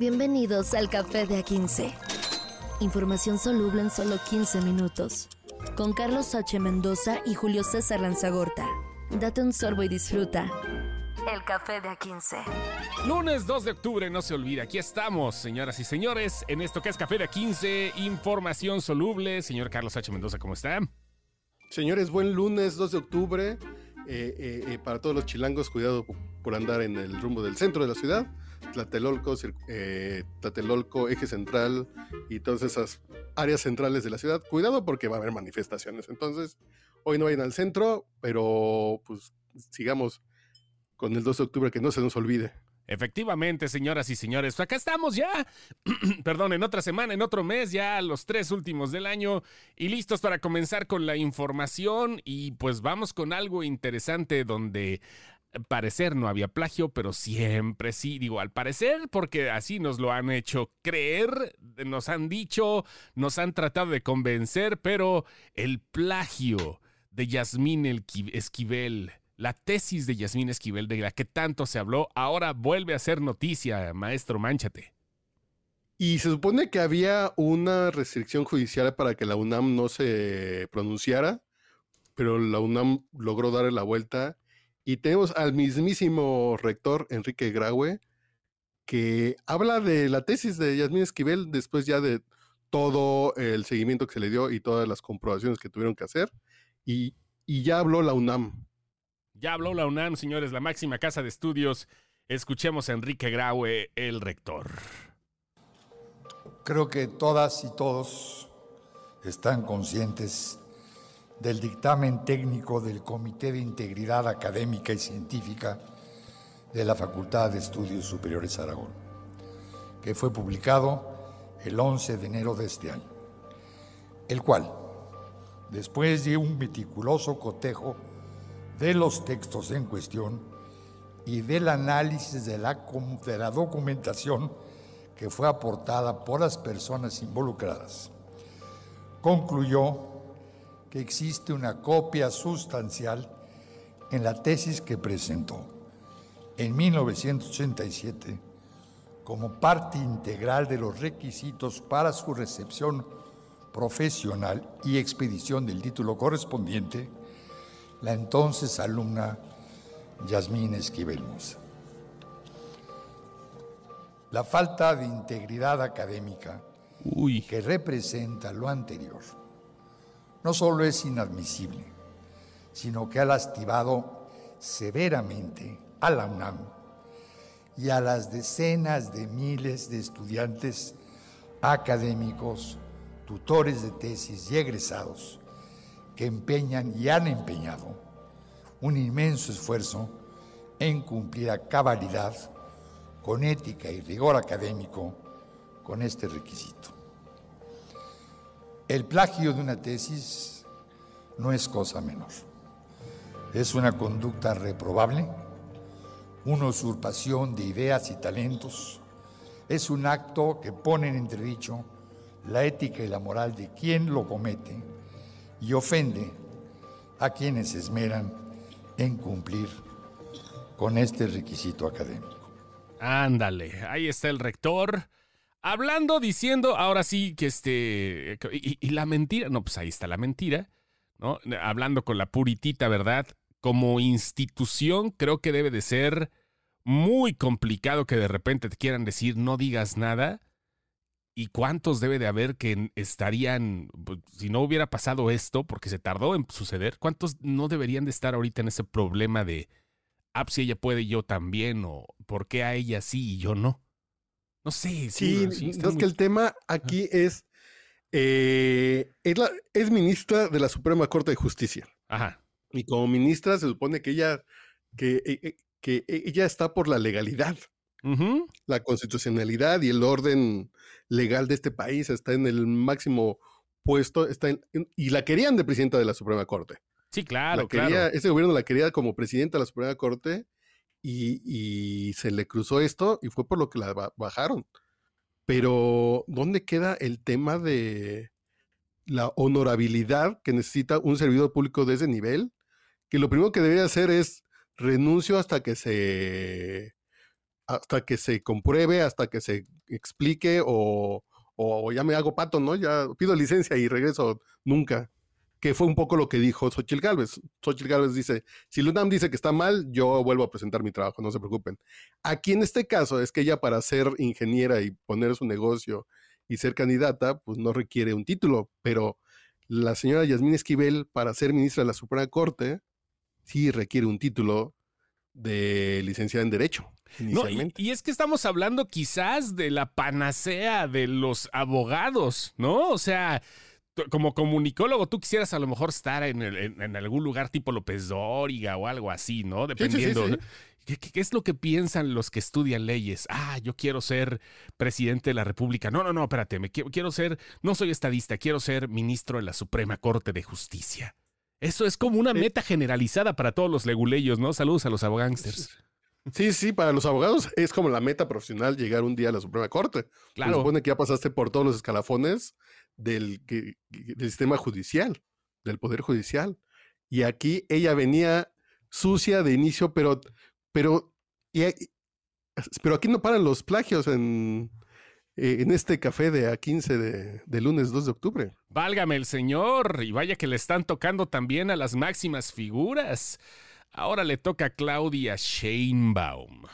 Bienvenidos al Café de A15. Información soluble en solo 15 minutos. Con Carlos H. Mendoza y Julio César Lanzagorta. Date un sorbo y disfruta. El Café de A15. Lunes 2 de octubre, no se olvide, aquí estamos, señoras y señores, en esto que es Café de A15, información soluble. Señor Carlos H. Mendoza, ¿cómo está? Señores, buen lunes 2 de octubre. Eh, eh, eh, para todos los chilangos, cuidado por andar en el rumbo del centro de la ciudad. Tlatelolco, eh, Tlatelolco, Eje Central y todas esas áreas centrales de la ciudad. Cuidado porque va a haber manifestaciones. Entonces, hoy no vayan al centro, pero pues sigamos con el 2 de octubre, que no se nos olvide. Efectivamente, señoras y señores, acá estamos ya, perdón, en otra semana, en otro mes, ya los tres últimos del año y listos para comenzar con la información y pues vamos con algo interesante donde parecer no había plagio, pero siempre sí, digo, al parecer, porque así nos lo han hecho creer, nos han dicho, nos han tratado de convencer, pero el plagio de Yasmín Esquivel, la tesis de Yasmín Esquivel de la que tanto se habló, ahora vuelve a ser noticia, maestro Manchate. Y se supone que había una restricción judicial para que la UNAM no se pronunciara, pero la UNAM logró darle la vuelta y tenemos al mismísimo rector Enrique Graue, que habla de la tesis de Yasmín Esquivel después ya de todo el seguimiento que se le dio y todas las comprobaciones que tuvieron que hacer. Y, y ya habló la UNAM. Ya habló la UNAM, señores, la máxima casa de estudios. Escuchemos a Enrique Graue, el rector. Creo que todas y todos están conscientes del dictamen técnico del Comité de Integridad Académica y Científica de la Facultad de Estudios Superiores Aragón, que fue publicado el 11 de enero de este año, el cual, después de un meticuloso cotejo de los textos en cuestión y del análisis de la, de la documentación que fue aportada por las personas involucradas, concluyó que existe una copia sustancial en la tesis que presentó en 1987 como parte integral de los requisitos para su recepción profesional y expedición del título correspondiente, la entonces alumna Yasmín Esquivel Musa. La falta de integridad académica que representa lo anterior no solo es inadmisible, sino que ha lastimado severamente a la UNAM y a las decenas de miles de estudiantes académicos, tutores de tesis y egresados que empeñan y han empeñado un inmenso esfuerzo en cumplir a cabalidad, con ética y rigor académico, con este requisito. El plagio de una tesis no es cosa menor. Es una conducta reprobable, una usurpación de ideas y talentos. Es un acto que pone en entredicho la ética y la moral de quien lo comete y ofende a quienes esmeran en cumplir con este requisito académico. Ándale, ahí está el rector hablando, diciendo, ahora sí que este, y, la mentira, no, pues ahí está la mentira, ¿no? Hablando con la puritita verdad, como institución creo que debe de ser muy complicado que de repente te quieran decir no digas nada. ¿Y cuántos debe de haber que estarían, pues, si no hubiera pasado esto, porque se tardó en suceder, cuántos no deberían de estar ahorita en ese problema de, ah, pues, si ella puede, yo también, o por qué a ella sí y yo no? No sé. Sí, sí, es que el tema aquí es, eh, es, ministra de la Suprema Corte de Justicia. Ajá. Y como ministra se supone que ella, que, e, e, que ella está por la legalidad. La constitucionalidad y el orden legal de este país está en el máximo puesto, está y la querían de presidenta de la Suprema Corte. Sí, claro, quería, Ese gobierno la quería como presidenta de la Suprema Corte y, se le cruzó esto y fue por lo que la bajaron. Pero, ¿dónde queda el tema de la honorabilidad que necesita un servidor público de ese nivel? Que lo primero que debería hacer es renuncio hasta que se hasta que se compruebe, hasta que se explique o, o ya me hago pato, ¿no? Ya pido licencia y regreso nunca. Que fue un poco lo que dijo Xochitl Galvez. Xochitl Galvez dice, si Lunam dice que está mal, yo vuelvo a presentar mi trabajo, no se preocupen. Aquí en este caso es que ella para ser ingeniera y poner su negocio y ser candidata, pues no requiere un título, pero la señora Yasmín Esquivel para ser ministra de la Suprema Corte sí requiere un título de licenciada en Derecho. No, y, y, es que estamos hablando quizás de la panacea de los abogados, ¿no? O sea, como comunicólogo, tú quisieras a lo mejor estar en, en, algún lugar tipo López Dóriga o algo así, ¿no? Dependiendo. ¿Qué, ¿Qué, es lo que piensan los que estudian leyes? Ah, yo quiero ser presidente de la República. No, no, no, espérate, me quiero, quiero ser, no soy estadista, quiero ser ministro de la Suprema Corte de Justicia. Eso es como una meta generalizada para todos los leguleyos, ¿no? Saludos a los abogánsters. Sí, sí, para los abogados es como la meta profesional llegar un día a la Suprema Corte. Claro. Se supone que ya pasaste por todos los escalafones del, del sistema judicial, del Poder Judicial. Y aquí ella venía sucia de inicio, pero, pero, pero aquí no paran los plagios en, en este café de A15 de, de, lunes 2 de octubre. Válgame el señor, y vaya que le están tocando también a las máximas figuras. Ahora le toca a Claudia Sheinbaum.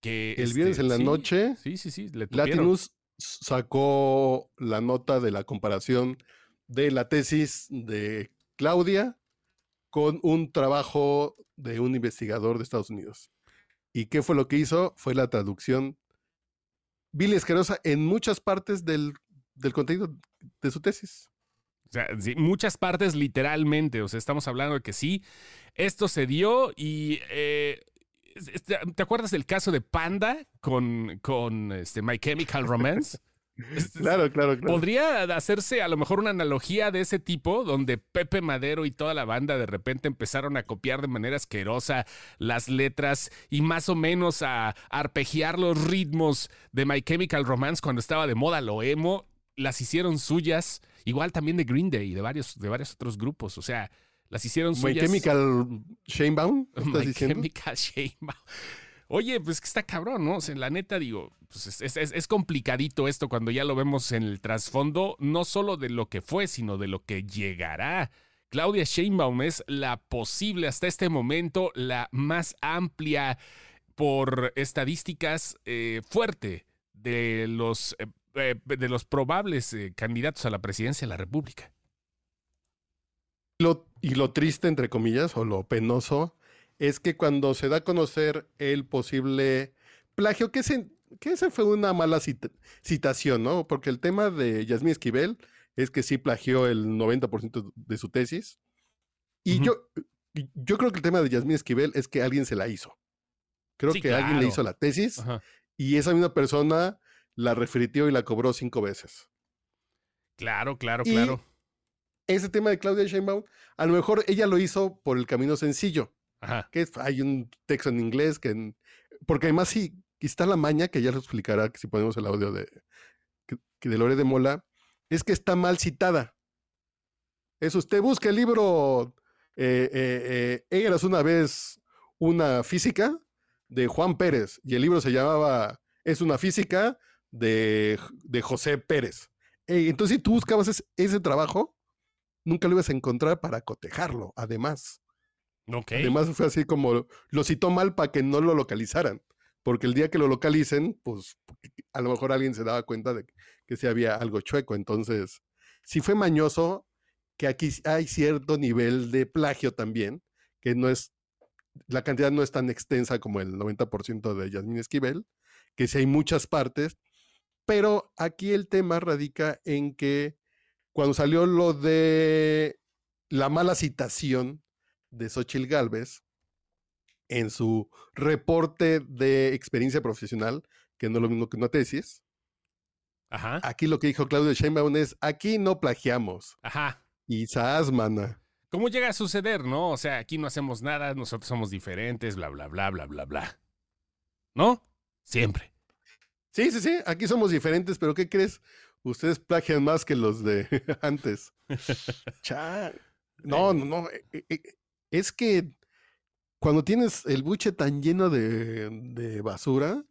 Que el viernes en la noche, sí, sí, sí, le Latinus sacó la nota de la comparación de la tesis de Claudia con un trabajo de un investigador de Estados Unidos. ¿Y qué fue lo que hizo? Fue la traducción vil y en muchas partes del, del contenido de su tesis. O sea, muchas partes literalmente. O sea, estamos hablando de que sí, esto se dio y eh, ¿Te acuerdas del caso de Panda con, con este, My Chemical Romance? Claro, claro, claro. Podría hacerse a lo mejor una analogía de ese tipo, donde Pepe Madero y toda la banda de repente empezaron a copiar de manera asquerosa las letras y más o menos a arpegiar los ritmos de My Chemical Romance cuando estaba de moda lo emo, las hicieron suyas, igual también de Green Day y de varios, de varios otros grupos. O sea, las hicieron suyas. My Chemical Shanebaum. My Chemical Shanebaum. Oye, pues que está cabrón, ¿no? O sea, la neta, digo, pues es, es, es, complicadito esto cuando ya lo vemos en el trasfondo, no solo de lo que fue, sino de lo que llegará. Claudia Sheinbaum es la posible hasta este momento, la más amplia por estadísticas eh, fuerte de los, eh, eh de los probables eh, candidatos a la presidencia de la República. Lo, y lo triste, entre comillas, o lo penoso, es que cuando se da a conocer el posible plagio, que ese, que ese fue una mala cita, citación, ¿no? Porque el tema de Yasmín Esquivel es que sí plagió el 90% de su tesis. Y uh -huh. yo, yo creo que el tema de Yasmín Esquivel es que alguien se la hizo. Creo sí, que claro. alguien le hizo la tesis Ajá. y esa misma persona la refritió y la cobró cinco veces. Claro, claro, y, claro ese tema de Claudia Sheinbaum, a lo mejor ella lo hizo por el camino sencillo. Ajá. Que hay un texto en inglés que... Porque además sí, está la maña, que ya lo explicará, que si ponemos el audio de, que, de Lore de Mola, es que está mal citada. Es usted busca el libro eh, eh, eh, Eras una vez una física de Juan Pérez y el libro se llamaba Es una física de, de José Pérez. entonces, si tú buscabas ese, ese trabajo, nunca lo ibas a encontrar para cotejarlo, además. Okay. Además fue así como lo citó mal para que no lo localizaran, porque el día que lo localicen, pues a lo mejor alguien se daba cuenta de que sí había algo chueco. Entonces, sí fue mañoso que aquí hay cierto nivel de plagio también, que no es, la cantidad no es tan extensa como el 90% de Yasmín Esquivel, que sí hay muchas partes, pero aquí el tema radica en que cuando salió lo de la mala citación de Xochil Gálvez en su reporte de experiencia profesional, que no es lo mismo que una tesis. Ajá. Aquí lo que dijo Claudio Sheinbaum es, aquí no plagiamos. Ajá. Y mana. ¿Cómo llega a suceder, no? O sea, aquí no hacemos nada, nosotros somos diferentes, bla, bla, bla, bla, bla, bla. ¿No? Siempre. Sí, sí, sí, aquí somos diferentes, pero ¿qué crees? Ustedes plagian más que los de antes. Cha. No, no, no. E, e, es que cuando tienes el buche tan lleno de, de basura,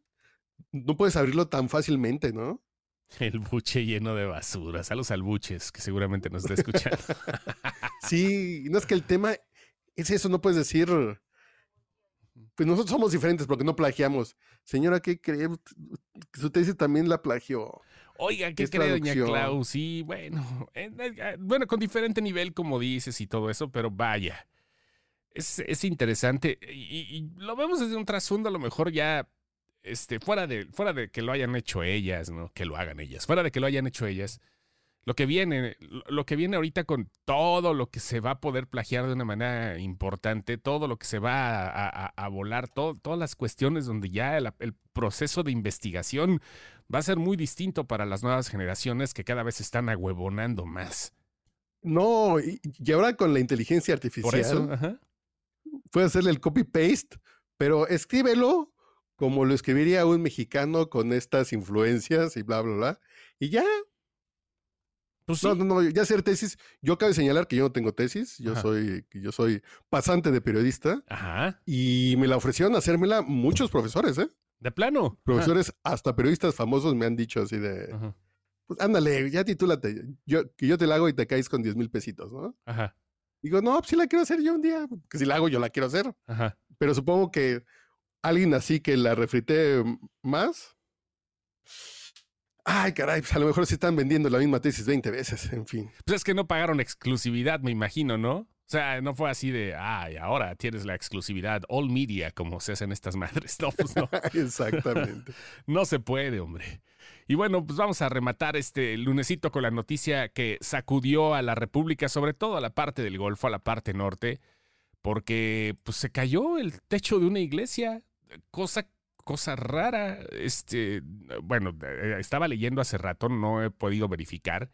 no puedes abrirlo tan fácilmente, ¿no? El buche lleno de basura. Saludos al buches, que seguramente nos está escuchando. sí, no es que el tema es eso, no puedes decir. Pues nosotros somos diferentes porque no plagiamos. Señora, ¿qué cree? Su tesis también la plagió. Oiga, ¿qué cree, doña Clau? Sí, bueno, eh, eh, bueno, con diferente nivel, como dices y todo eso, pero vaya. Es, es interesante. Y, y, lo vemos desde un trasfondo, a lo mejor ya este, fuera, de, fuera de que lo hayan hecho ellas, ¿no? Que lo hagan ellas, fuera de que lo hayan hecho ellas, lo que viene, lo que viene ahorita con todo lo que se va a poder plagiar de una manera importante, todo lo que se va a, volar, todas las cuestiones donde ya el, proceso de investigación va a ser muy distinto para las nuevas generaciones que cada vez están ahuevonando más. No, y, ahora con la inteligencia artificial, Por eso, puede hacerle el copy-paste, pero escríbelo como lo escribiría un mexicano con estas influencias y bla, bla, bla. Y ya. Pues no, no, no, ya hacer tesis. Yo cabe señalar que yo no tengo tesis. Yo soy, yo soy pasante de periodista. Ajá. Y me la ofrecieron hacérmela muchos profesores, ¿eh? De plano. Profesores, hasta periodistas famosos me han dicho así de. Pues ándale, ya titúlate. Yo, que yo te la hago y te caes con 10 mil pesitos, ¿no? Ajá. Digo, no, pues sí la quiero hacer yo un día. Que si la hago, yo la quiero hacer. Ajá. Pero supongo que alguien así que la refrité más. Ay, caray, pues a lo mejor se están vendiendo la misma tesis 20 veces, en fin. Pues es que no pagaron exclusividad, me imagino, ¿no? O sea, no fue así de, ay, ahora tienes la exclusividad, all media, como se hacen estas madres. No, pues no. Exactamente. no se puede, hombre. Y bueno, pues vamos a rematar este lunesito con la noticia que sacudió a la República, sobre todo a la parte del Golfo, a la parte norte, porque pues se cayó el techo de una iglesia cosa, cosa rara. Este, bueno, eh, estaba leyendo hace rato, no he podido verificar,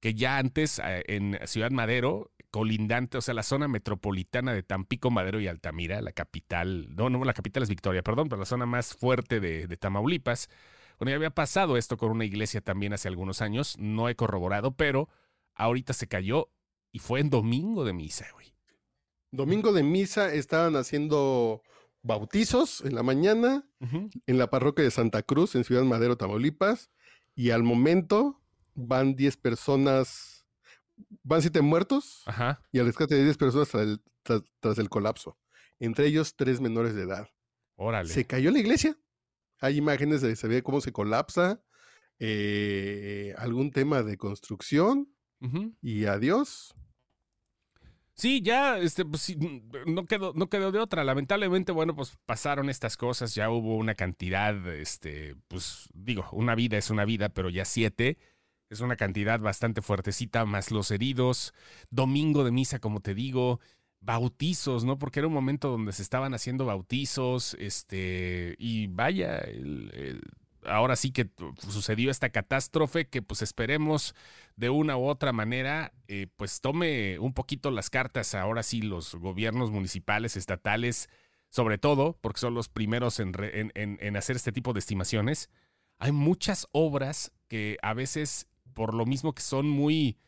que ya antes eh, en Ciudad Madero, colindante, o sea, la zona metropolitana de Tampico, Madero y Altamira, la capital, no, no, la capital es Victoria, perdón, pero la zona más fuerte de, de Tamaulipas. Bueno, ya había pasado esto con una iglesia también hace algunos años, no he corroborado, pero ahorita se cayó y fue en domingo de misa, güey. Domingo de misa estaban haciendo bautizos en la mañana en la parroquia de Santa Cruz, en Ciudad Madero, Tamaulipas, y al momento van 10 personas, van 7 muertos y al rescate de 10 personas tras el, colapso, entre ellos tres menores de edad. Órale. Se cayó la iglesia. Hay imágenes de se ve cómo se colapsa, eh, algún tema de construcción y adiós. Sí, ya, este, pues, no quedó, no quedó de otra. Lamentablemente, bueno, pues pasaron estas cosas, ya hubo una cantidad, este, pues, digo, una vida es una vida, pero ya siete. Es una cantidad bastante fuertecita, más los heridos, domingo de misa, como te digo, bautizos, ¿no? Porque era un momento donde se estaban haciendo bautizos, este, y vaya, ahora sí que sucedió esta catástrofe que pues esperemos de una u otra manera eh, pues tome un poquito las cartas ahora sí los gobiernos municipales, estatales, sobre todo porque son los primeros en, en, hacer este tipo de estimaciones. Hay muchas obras que a veces por lo mismo que son muy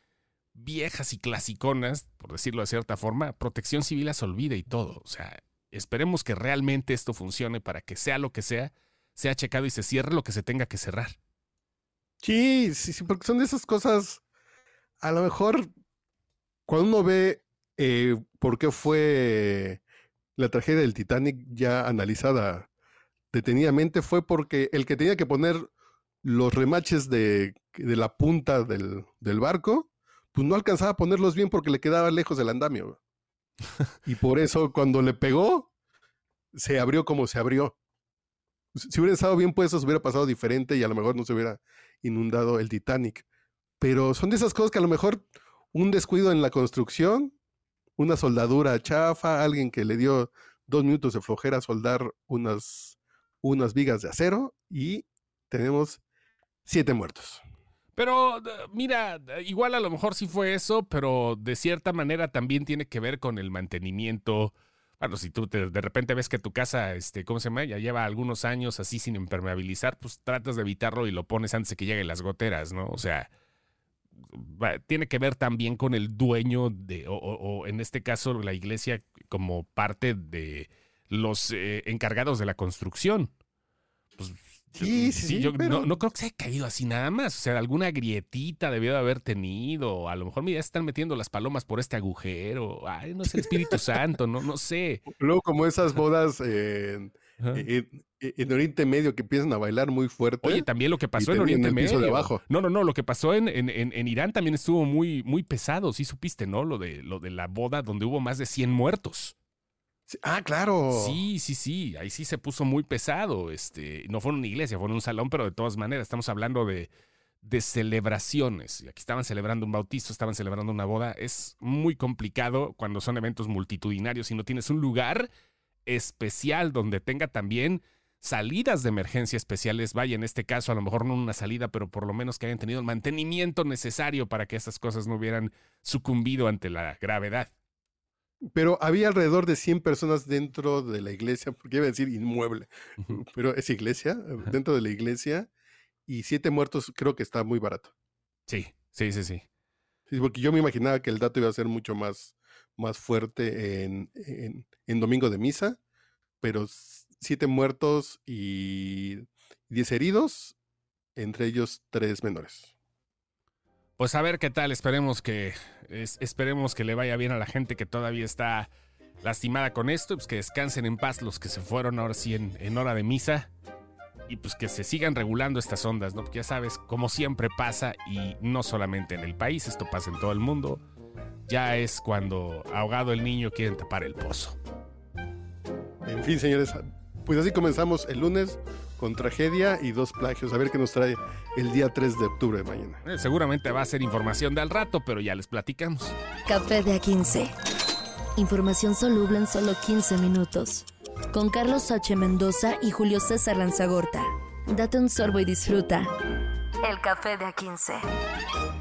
viejas y clasiconas, por decirlo de cierta forma, protección civil las olvida y todo. O sea, esperemos que realmente esto funcione para que sea lo que sea se ha checado y se cierre lo que se tenga que cerrar. Sí, sí, sí, porque son de esas cosas, a lo mejor cuando uno ve eh, por qué fue la tragedia del Titanic ya analizada detenidamente, fue porque el que tenía que poner los remaches de, de la punta del, del, barco, pues no alcanzaba a ponerlos bien porque le quedaba lejos del andamio. y por eso cuando le pegó, se abrió como se abrió si hubiera estado bien puesto, se hubiera pasado diferente y a lo mejor no se hubiera inundado el Titanic. Pero son de esas cosas que a lo mejor un descuido en la construcción, una soldadura chafa, alguien que le dio dos minutos de flojera a soldar unas, unas vigas de acero y tenemos siete muertos. Pero mira, igual a lo mejor sí fue eso, pero de cierta manera también tiene que ver con el mantenimiento bueno, si tú de repente ves que tu casa, este, ¿cómo se llama? Ya lleva algunos años así sin impermeabilizar, pues tratas de evitarlo y lo pones antes de que lleguen las goteras, ¿no? O sea, tiene que ver también con el dueño de, o, en este caso la iglesia como parte de los eh, encargados de la construcción. Pues Sí, sí, sí, yo pero- no, no creo que se haya caído así nada más. O sea, alguna grietita debió de haber tenido. A lo mejor mira, están metiendo las palomas por este agujero. Ay, no es el Espíritu Santo, no, no sé. Luego, como esas bodas en, Ajá. en- en Oriente Medio que empiezan a bailar muy fuerte. Oye, también lo que pasó en Oriente en Medio. de abajo. No, no, no, lo que pasó en, en, en- en Irán también estuvo muy, muy pesado, sí supiste, ¿no? Lo de, lo de la boda donde hubo más de 100 muertos. Ah, claro. Sí, sí, sí, ahí sí se puso muy pesado. Este, no fue en una iglesia, fue en un salón, pero de todas maneras estamos hablando de, de celebraciones. Aquí estaban celebrando un bautizo, estaban celebrando una boda. Es muy complicado cuando son eventos multitudinarios y no tienes un lugar especial donde tenga también salidas de emergencia especiales. Vaya, en este caso, a lo mejor no una salida, pero por lo menos que hayan tenido el mantenimiento necesario para que estas cosas no hubieran sucumbido ante la gravedad. Pero había alrededor de 100 personas dentro de la iglesia, porque iba a decir inmueble, pero es iglesia, dentro de la iglesia, y siete muertos creo que está muy barato. Sí, sí, sí, sí. Sí, porque yo me imaginaba que el dato iba a ser mucho más, más fuerte en, en, en domingo de misa, pero siete muertos y diez heridos, entre ellos tres menores. Pues a ver qué tal, esperemos que es- esperemos que le vaya bien a la gente que todavía está lastimada con esto, pues que descansen en paz los que se fueron ahora sí en, en hora de misa y pues que se sigan regulando estas ondas, ¿no? Porque ya sabes, como siempre pasa y no solamente en el país, esto pasa en todo el mundo, ya es cuando ahogado el niño quieren tapar el pozo. En fin, señores, pues así comenzamos el lunes con tragedia y dos plagios. A ver qué nos trae el día 3 de octubre de mañana. Eh, seguramente va a ser información de al rato, pero ya les platicamos. Café de A15. Información soluble en solo 15 minutos. Con Carlos H. Mendoza y Julio César Lanzagorta. Date un sorbo y disfruta. El café de A15.